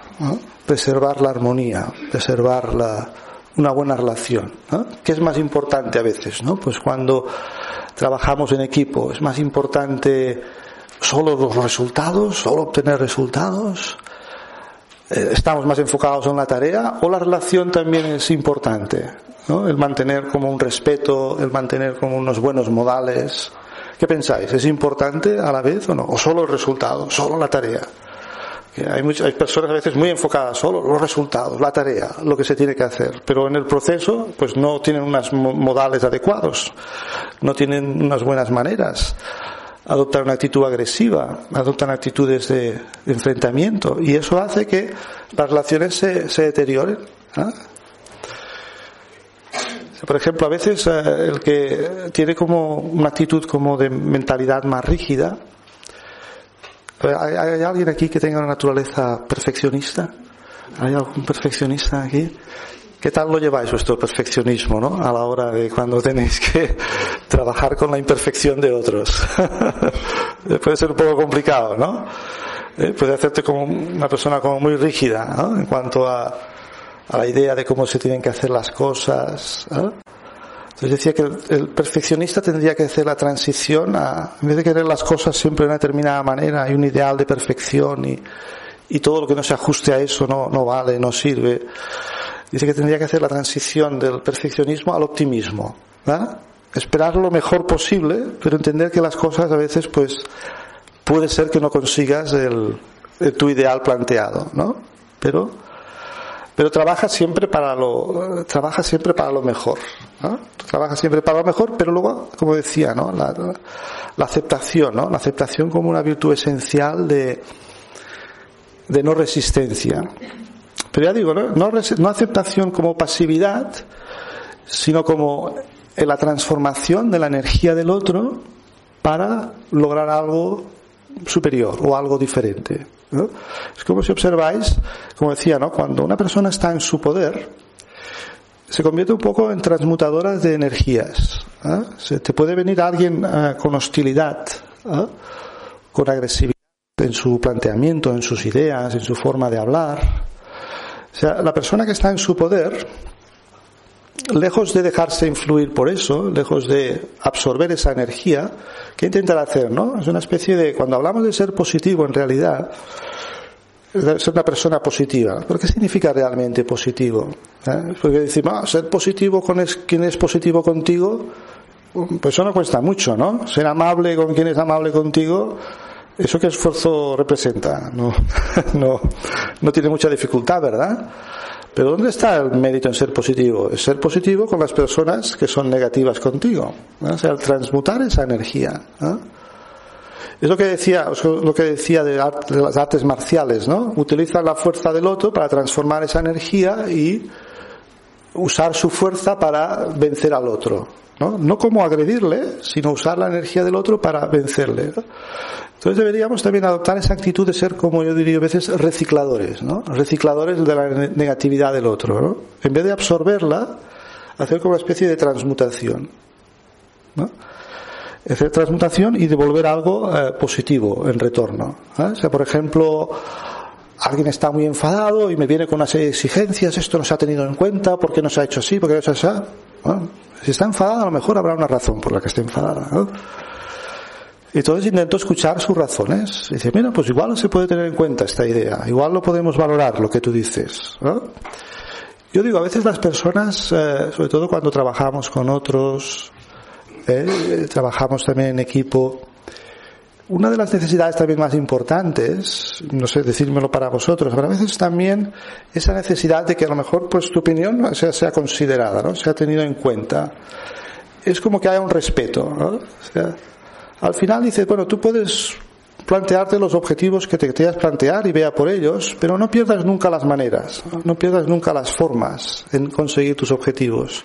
preservar la armonía, preservar la, una buena relación. ¿no? ¿Qué es más importante a veces? ¿no? Pues cuando trabajamos en equipo, es más importante solo los resultados, solo obtener resultados. Eh, estamos más enfocados en la tarea o la relación también es importante. ¿no? El mantener como un respeto, el mantener como unos buenos modales. ¿Qué pensáis? ¿Es importante a la vez o no? ¿O solo el resultado, solo la tarea? Hay, muchas, hay personas a veces muy enfocadas solo los resultados, la tarea, lo que se tiene que hacer, pero en el proceso pues no tienen unos modales adecuados, no tienen unas buenas maneras, adoptan una actitud agresiva, adoptan actitudes de, enfrentamiento y eso hace que las relaciones se, se deterioren. ¿eh? Por ejemplo, a veces eh, el que tiene como una actitud como de mentalidad más rígida, ¿Hay, ¿Hay, alguien aquí que tenga una naturaleza perfeccionista? ¿Hay algún perfeccionista aquí? ¿Qué tal lo lleváis vuestro perfeccionismo, no? A la hora de cuando tenéis que trabajar con la imperfección de otros. Puede ser un poco complicado, ¿no? Eh, puede hacerte como una persona como muy rígida, ¿no? En cuanto a, a la idea de cómo se tienen que hacer las cosas, ¿no? Entonces decía que el, el, perfeccionista tendría que hacer la transición a, en vez de querer las cosas siempre de una determinada manera, hay un ideal de perfección y, y todo lo que no se ajuste a eso no, no vale, no sirve. Dice que tendría que hacer la transición del perfeccionismo al optimismo. ¿verdad? Esperar lo mejor posible, pero entender que las cosas a veces pues puede ser que no consigas el, el tu ideal planteado, ¿no? Pero pero trabaja siempre para lo trabaja siempre para lo mejor trabaja siempre para lo mejor pero luego como decía no la, aceptación no la aceptación como una virtud esencial de de no resistencia. Pero ya digo, no, no, no aceptación como pasividad, sino como la transformación de la energía del otro para lograr algo superior o algo diferente. Es como si observáis, como decía, ¿no? cuando una persona está en su poder, se convierte un poco en transmutadora de energías. Se te puede venir alguien eh, con hostilidad, con agresividad en su planteamiento, en sus ideas, en su forma de hablar. O sea, la persona que está en su poder, lejos de dejarse influir por eso, lejos de absorber esa energía, ¿qué intentar hacer? ¿no? Es una especie de, cuando hablamos de ser positivo en realidad, ser una persona positiva. ¿Pero qué significa realmente positivo? ¿Eh? Porque decimos, ah, ser positivo con es, quien es positivo contigo, pues eso no cuesta mucho, ¿no? Ser amable con quien es amable contigo, ¿eso qué esfuerzo representa? No, no, no tiene mucha dificultad, ¿verdad? Pero ¿dónde está el mérito en ser positivo? Es ser positivo con las personas que son negativas contigo. ¿no? O sea, transmutar esa energía. Es lo que decía, lo que decía de, las artes marciales, ¿no? Utilizan la fuerza del otro para transformar esa energía y usar su fuerza para vencer al otro, ¿no? Como agredirle, sino usar la energía del otro para vencerle. ¿no? Entonces deberíamos también adoptar esa actitud de ser, como yo diría a veces, recicladores, ¿no? Recicladores de la ne- negatividad del otro, ¿no? En vez de absorberla, hacer como una especie de transmutación, ¿no? hacer transmutación y devolver algo eh, positivo en retorno. ¿eh? O sea, por ejemplo, alguien está muy enfadado y me viene con una serie de exigencias, esto no se ha tenido en cuenta, ¿por qué no se ha hecho así? ¿Por qué no se ha hecho así? Si está enfadada, a lo mejor habrá una razón por la que esté enfadada. ¿no? Entonces intento escuchar sus razones. Y dice, mira, pues igual se puede tener en cuenta esta idea, igual lo podemos valorar, lo que tú dices. Yo digo, a veces las personas, eh, sobre todo cuando trabajamos con otros, eh, trabajamos también en equipo, una de las necesidades también más importantes, no sé decírmelo para vosotros, pero a veces también esa necesidad de que a lo mejor pues tu opinión sea, considerada, ¿no? sea tenida en cuenta. Es como que haya un respeto. ¿no? O sea, al final dices, bueno, tú puedes plantearte los objetivos que te quieras plantear y vea por ellos, pero no pierdas nunca las maneras, ¿no? pierdas nunca las formas en conseguir tus objetivos.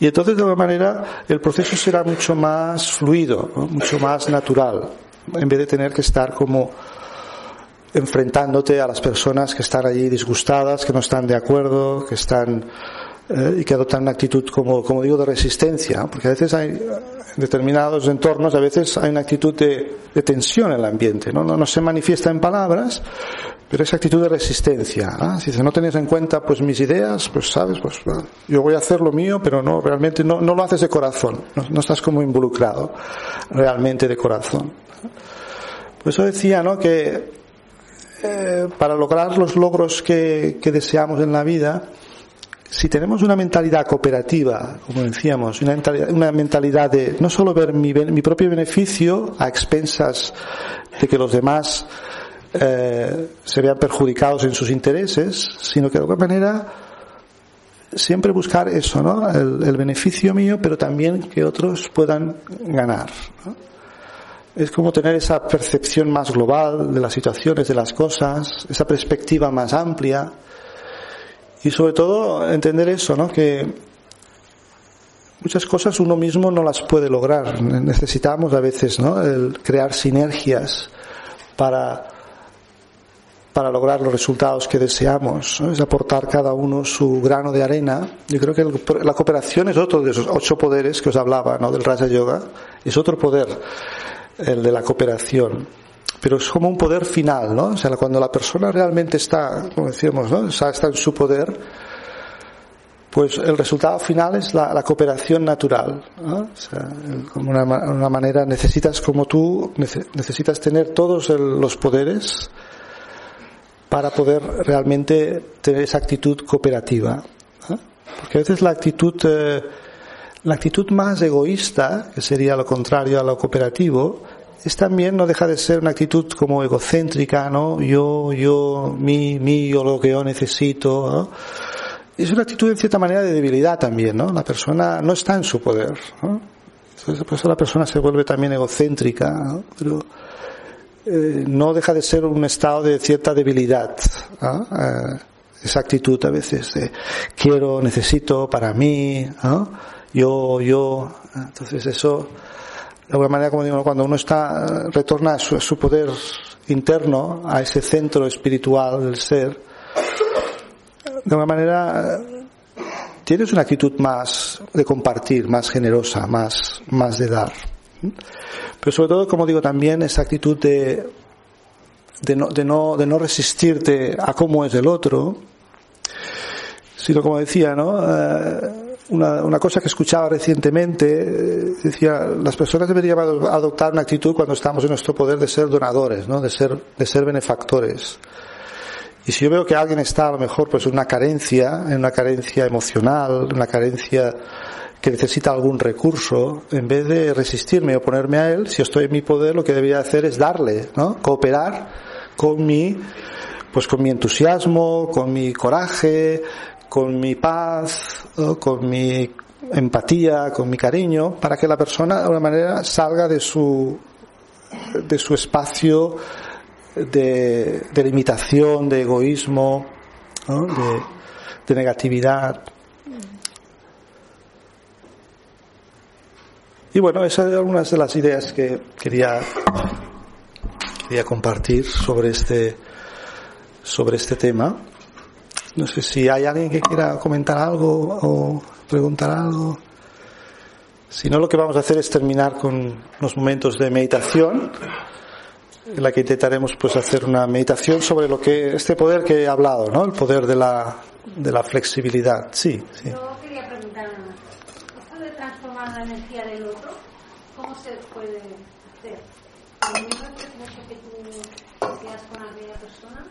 Y entonces de alguna manera el proceso será mucho más fluido, mucho más natural, en vez de tener que estar como enfrentándote a las personas que están allí disgustadas, que no están de acuerdo, que están eh, y que adoptan una actitud como, como digo de resistencia, ¿no? porque a veces hay en determinados entornos a veces hay una actitud de, de tensión en el ambiente, ¿no? ¿no? No, se manifiesta en palabras, pero esa actitud de resistencia. ¿no? Si no tenéis en cuenta pues mis ideas, pues sabes, pues yo voy a hacer lo mío, pero no realmente no, no lo haces de corazón, no estás como involucrado realmente de corazón. Por eso decía, ¿no? Que eh, para lograr los logros que, que deseamos en la vida, si tenemos una mentalidad cooperativa, como decíamos, una mentalidad, una mentalidad de no solo ver mi, mi, propio beneficio a expensas de que los demás eh, se vean perjudicados en sus intereses, sino que de alguna manera siempre buscar eso, ¿no? El, beneficio mío, pero también que otros puedan ganar. Es como tener esa percepción más global de las situaciones, de las cosas, esa perspectiva más amplia. Y sobre todo entender eso, ¿no? Que muchas cosas uno mismo no las puede lograr. Necesitamos a veces, ¿no? El crear sinergias para, para lograr los resultados que deseamos. ¿no? Es aportar cada uno su grano de arena. Yo creo que el, la cooperación es otro de esos ocho poderes que os hablaba, ¿no? Del Raja Yoga. Es otro poder, el de la cooperación pero es como un poder final, ¿no? O sea, cuando la persona realmente está, como decíamos, ¿no? Está, en su poder, pues el resultado final es la, cooperación natural, ¿no? O sea, como una, manera necesitas como tú necesitas tener todos los poderes para poder realmente tener esa actitud cooperativa, porque a veces la actitud eh, la actitud más egoísta, que sería lo contrario a lo cooperativo, es también no deja de ser una actitud como egocéntrica, ¿no? Yo, yo, mi, mi, yo lo que yo necesito, ¿no? Es una actitud en cierta manera de debilidad también, ¿no? La persona no está en su poder, ¿no? Entonces, por eso la persona se vuelve también egocéntrica, ¿no? Pero eh, no deja de ser un estado de cierta debilidad, ¿no? eh, esa actitud a veces de quiero, necesito para mí, ¿no? yo, yo. Entonces eso, de alguna manera, como digo, cuando uno está, retorna a su, poder interno, a ese centro espiritual del ser, de alguna manera tienes una actitud más de compartir, más generosa, más, más de dar. Pero sobre todo, como digo, también esa actitud de, de, no, de, no, de no resistirte a cómo es el otro, sino como decía, ¿no? Eh, una, una, cosa que escuchaba recientemente, eh, decía, las personas deberían adoptar una actitud cuando estamos en nuestro poder de ser donadores, ¿no? De ser, de ser benefactores. Y si yo veo que alguien está a lo mejor pues en una carencia, en una carencia emocional, una carencia que necesita algún recurso, en vez de resistirme o ponerme a él, si estoy en mi poder, lo que debería hacer es darle, ¿no? Cooperar con mi, pues con mi entusiasmo, con mi coraje, con mi paz, con mi empatía, con mi cariño, para que la persona de alguna manera salga de su, de su espacio de, limitación, de egoísmo, de negatividad. Y bueno, esas son algunas de las ideas que quería, quería compartir sobre este, sobre este tema. No sé si hay alguien que quiera comentar algo o preguntar algo. Si no, lo que vamos a hacer es terminar con los momentos de meditación, en la que intentaremos pues hacer una meditación sobre lo que este poder que he hablado, ¿no? El poder de la, de la flexibilidad. Sí, sí. Yo quería preguntar una ¿Esto de transformar la energía del otro, cómo se puede hacer? ¿El mismo proceso que tú hacías con aquella persona?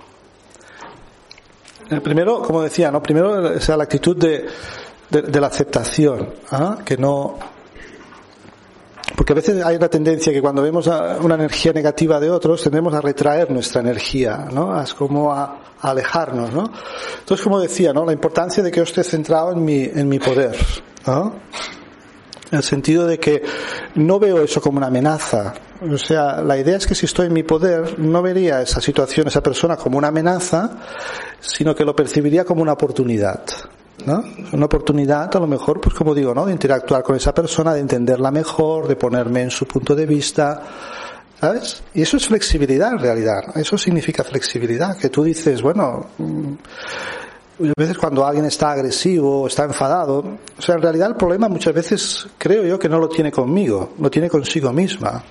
Primero, como decía, ¿no? Primero, o sea, la actitud de, de, la aceptación, ¿ah? que no, porque a veces hay una tendencia que cuando vemos una energía negativa de otros tendemos a retraer nuestra energía, ¿no? Es como a, a alejarnos, ¿no? Entonces, como decía, ¿no? La importancia de que yo esté centrado en mi, en mi poder, ¿no? En el sentido de que no veo eso como una amenaza. O sea, la idea es que si estoy en mi poder, no vería esa situación, esa persona como una amenaza, sino que lo percibiría como una oportunidad. ¿no? Una oportunidad, a lo mejor, pues como digo, ¿no? De interactuar con esa persona, de entenderla mejor, de ponerme en su punto de vista, ¿sabes? Y eso es flexibilidad en realidad. Eso significa flexibilidad, que tú dices, bueno, mm, a veces cuando alguien está agresivo, está enfadado, o sea, en realidad el problema muchas veces creo yo que no lo tiene conmigo, lo tiene consigo misma.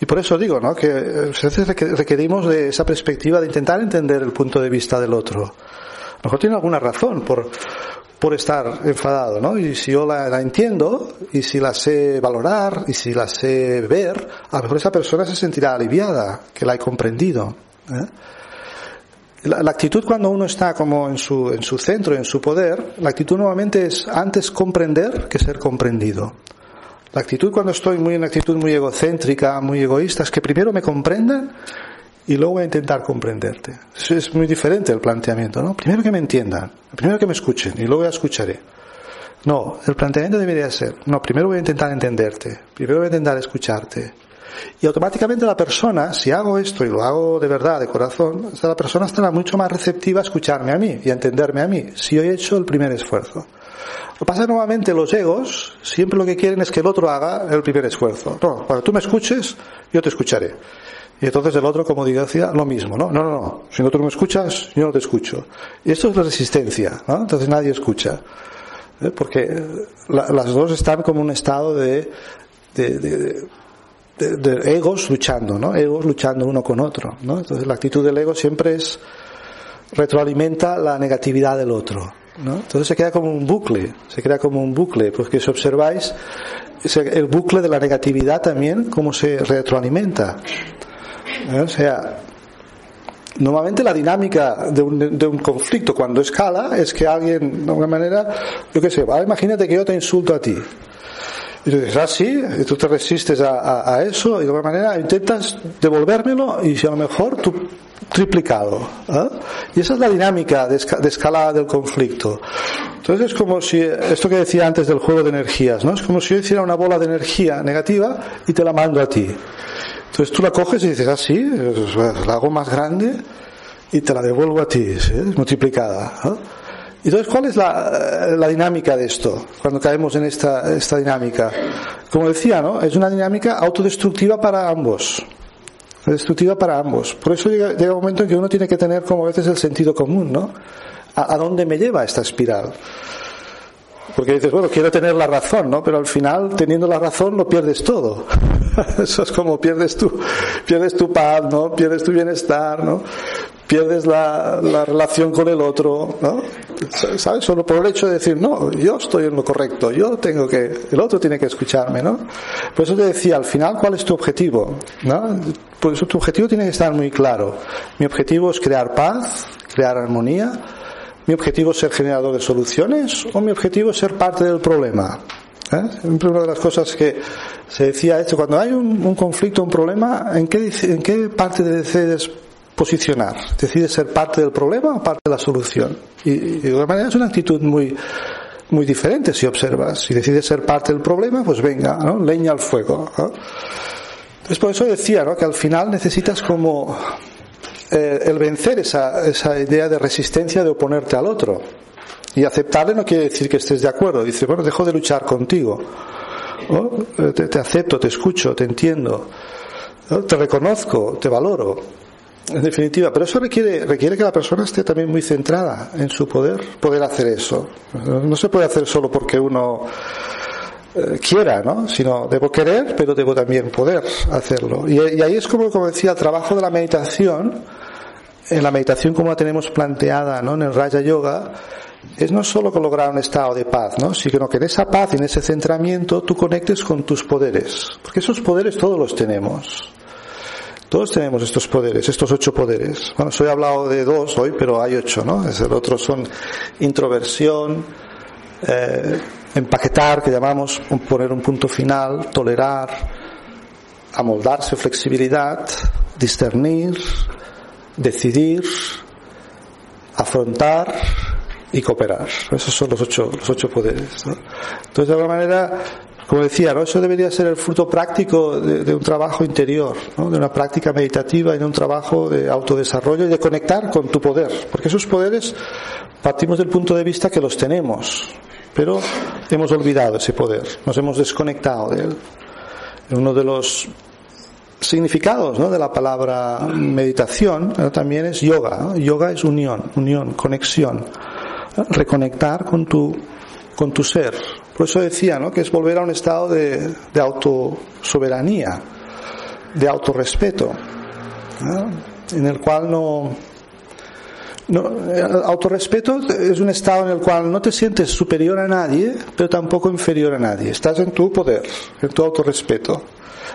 Y por eso digo, ¿no? Que eh, a veces reque- requerimos de esa perspectiva de intentar entender el punto de vista del otro. A lo mejor tiene alguna razón por, por estar enfadado, ¿no? Y si yo la, la entiendo, y si la sé valorar, y si la sé ver, a lo mejor esa persona se sentirá aliviada, que la he comprendido. ¿eh? La, actitud cuando uno está como en su, en su centro, en su poder, la actitud nuevamente es antes comprender que ser comprendido. La actitud cuando estoy muy en actitud muy egocéntrica, muy egoísta, es que primero me comprendan y luego voy a intentar comprenderte. Eso es muy diferente el planteamiento, ¿no? Primero que me entiendan, primero que me escuchen y luego ya escucharé. No, el planteamiento debería ser, no, primero voy a intentar entenderte, primero voy a intentar escucharte. Y automáticamente la persona, si hago esto y lo hago de verdad, de corazón, la persona estará mucho más receptiva a escucharme a mí y a entenderme a mí, si yo he hecho el primer esfuerzo. Lo que pasa nuevamente los egos siempre lo que quieren es que el otro haga el primer esfuerzo. No, cuando tú me escuches, yo te escucharé. Y entonces el otro, como decía, lo mismo, ¿no? No, no, no. Si no tú no me escuchas, yo no te escucho. Y esto es la resistencia, ¿no? Entonces nadie escucha. ¿eh? Porque la- las dos están como un estado de, de, de- de- de egos luchando, ¿no? Egos luchando uno con otro, ¿no? Entonces la actitud del ego siempre es retroalimenta la negatividad del otro, ¿no? Entonces se queda como un bucle, se crea como un bucle, porque si observáis el bucle de la negatividad también cómo se retroalimenta. ¿eh? O sea, Normalmente la dinámica de un, de un conflicto cuando escala es que alguien, de alguna manera, yo qué sé, imagínate que yo te insulto a ti. Y tú dices, ah, sí, y tú te resistes a, a- eso y de alguna manera intentas devolvérmelo y si a lo mejor tú triplicado. ¿eh? Y esa es la dinámica de, esca- escalada del conflicto. Entonces es como si, esto que decía antes del juego de energías, ¿no? Es como si yo hiciera una bola de energía negativa y te la mando a ti. Entonces tú la coges y dices, ah, sí, la hago más grande y te la devuelvo a ti, ¿sí? multiplicada. ¿no? Entonces, ¿cuál es la, la, dinámica de esto? Cuando caemos en esta, esta dinámica. Como decía, ¿no? Es una dinámica autodestructiva para ambos. Destructiva para ambos. Por eso llega, un momento en que uno tiene que tener como a veces el sentido común, ¿no? ¿A, a dónde me lleva esta espiral? Porque dices, bueno, quiero tener la razón, ¿no? Pero al final, teniendo la razón, lo pierdes todo. Eso es como pierdes tu, pierdes tu paz, ¿no? Pierdes tu bienestar, ¿no? Pierdes la, la relación con el otro, ¿no? ¿Sabes? Solo por el hecho de decir, no, yo estoy en lo correcto, yo tengo que, el otro tiene que escucharme, ¿no? Por eso te decía, al final, ¿cuál es tu objetivo? ¿No? Por eso tu objetivo tiene que estar muy claro. Mi objetivo es crear paz, crear armonía, ¿Mi objetivo es ser generador de soluciones o mi objetivo es ser parte del problema? ¿Eh? Una de las cosas que se decía esto, cuando hay un, conflicto, un problema, ¿en qué, ¿en qué parte decides posicionar? ¿Decides ser parte del problema o parte de la solución? Y, y de alguna manera es una actitud muy, muy diferente si observas. Si decides ser parte del problema, pues venga, ¿no? leña al fuego. ¿no? Entonces por eso decía ¿no? que al final necesitas como eh, el vencer esa, esa idea de resistencia de oponerte al otro. Y aceptarle no quiere decir que estés de acuerdo. Dice, bueno, dejo de luchar contigo. ¿no? Te, acepto, te escucho, te entiendo. Te reconozco, te valoro. En definitiva, pero eso requiere, requiere que la persona esté también muy centrada en su poder, poder hacer eso. No se puede hacer solo porque uno eh, quiera, ¿no? Sino debo querer, pero debo también poder hacerlo. Y, ahí es como, como decía, el trabajo de la meditación, en la meditación como la tenemos planteada, ¿no? En el Raja Yoga, es no solo lograr un estado de paz, ¿no? sino que en esa paz y en ese centramiento tú conectes con tus poderes. Porque esos poderes todos los tenemos. Todos tenemos estos poderes, estos ocho poderes. Bueno, hoy he hablado de dos hoy, pero hay ocho, ¿no? Es el otro son introversión, eh, empaquetar, que llamamos poner un punto final, tolerar, amoldarse, flexibilidad, discernir, decidir, afrontar y cooperar. Esos son los ocho, los ocho poderes. Entonces, de alguna manera, como decía, ¿no? eso debería ser el fruto práctico de, un trabajo interior, de una práctica meditativa y de un trabajo de autodesarrollo y de conectar con tu poder. Porque esos poderes partimos del punto de vista que los tenemos, pero hemos olvidado ese poder, nos hemos desconectado de él. Uno de los significados ¿no? de la palabra meditación ¿no? también es yoga. ¿no? Yoga es unión, unión, conexión, reconectar con tu, con tu ser. Por eso decía ¿no? que es volver a un estado de, de autosoberanía, de autorrespeto, en el cual no, no, el autorrespeto es un estado en el cual no te sientes superior a nadie, pero tampoco inferior a nadie. Estás en tu poder, en tu autorrespeto.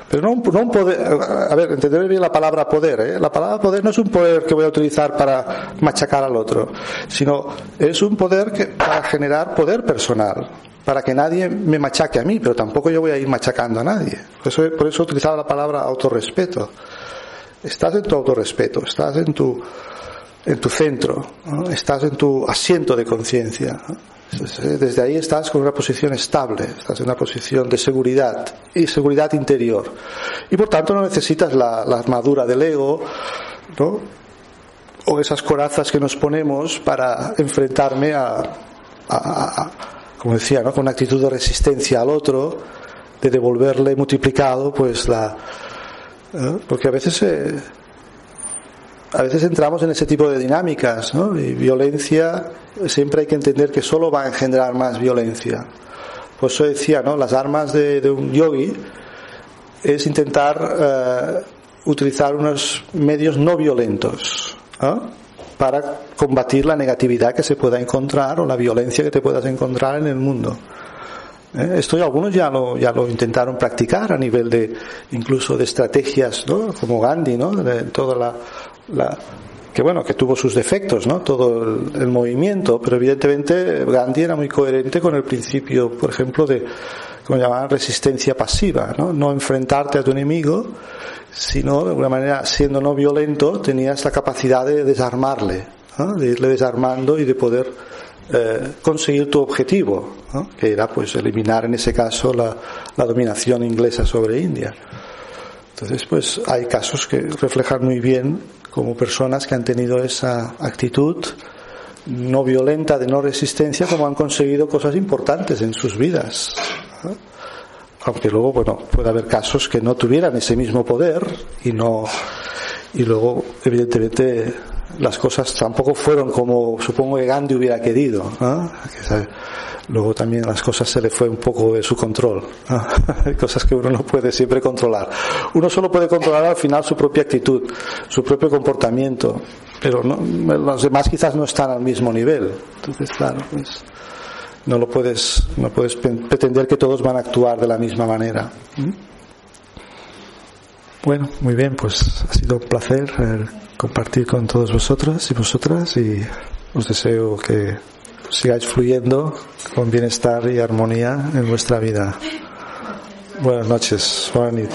Pero no no un poder, a ver, entender bien la palabra poder, ¿eh? La palabra poder no es un poder que voy a utilizar para machacar al otro, sino es un poder que, para generar poder personal, para que nadie me machaque a mí, pero tampoco yo voy a ir machacando a nadie. Por eso, por eso utilizaba la palabra autorrespeto. Estás en tu autorrespeto, estás en tu, en tu centro, estás en tu asiento de conciencia. Desde ahí estás con una posición estable, estás en una posición de seguridad y seguridad interior. Y por tanto no necesitas la, armadura del ego, ¿no? O esas corazas que nos ponemos para enfrentarme a, a, como decía, ¿no? Con una actitud de resistencia al otro, de devolverle multiplicado, pues la, porque a veces eh, a veces entramos en ese tipo de dinámicas, ¿no? Y violencia siempre hay que entender que solo va a engendrar más violencia. Por eso decía, ¿no? Las armas de, de un yogi es intentar eh, utilizar unos medios no violentos ¿eh? para combatir la negatividad que se pueda encontrar o la violencia que te puedas encontrar en el mundo. ¿Eh? Esto algunos ya lo, ya lo intentaron practicar a nivel de incluso de estrategias, ¿no? como Gandhi, ¿no? de toda la, la, que bueno, que tuvo sus defectos, ¿no? Todo el, movimiento, pero evidentemente Gandhi era muy coherente con el principio, por ejemplo, de, como llamaban, resistencia pasiva, ¿no? No enfrentarte a tu enemigo, sino de alguna manera, siendo no violento, tenía esta capacidad de desarmarle, ¿no? de irle desarmando y de poder eh, conseguir tu objetivo, ¿no? que era pues eliminar en ese caso la dominación inglesa sobre India. Entonces, pues hay casos que reflejan muy bien como personas que han tenido esa actitud no violenta de no resistencia como han conseguido cosas importantes en sus vidas. Aunque luego, bueno, puede haber casos que no tuvieran ese mismo poder y no y luego evidentemente las cosas tampoco fueron como supongo que Gandhi hubiera querido. ¿sabe? luego también las cosas se le fue un poco de su control. Hay cosas que uno no puede siempre controlar. Uno solo puede controlar al final su propia actitud, su propio comportamiento, pero no, los demás quizás no están al mismo nivel. Entonces, claro, pues no lo puedes, no puedes pretender que todos van a actuar de la misma manera. ¿Mm? Bueno, muy bien, pues ha sido un placer eh, compartir con todos vosotros y vosotras y os deseo que sigáis fluyendo con bienestar y armonía en vuestra vida. Buenas noches, noches.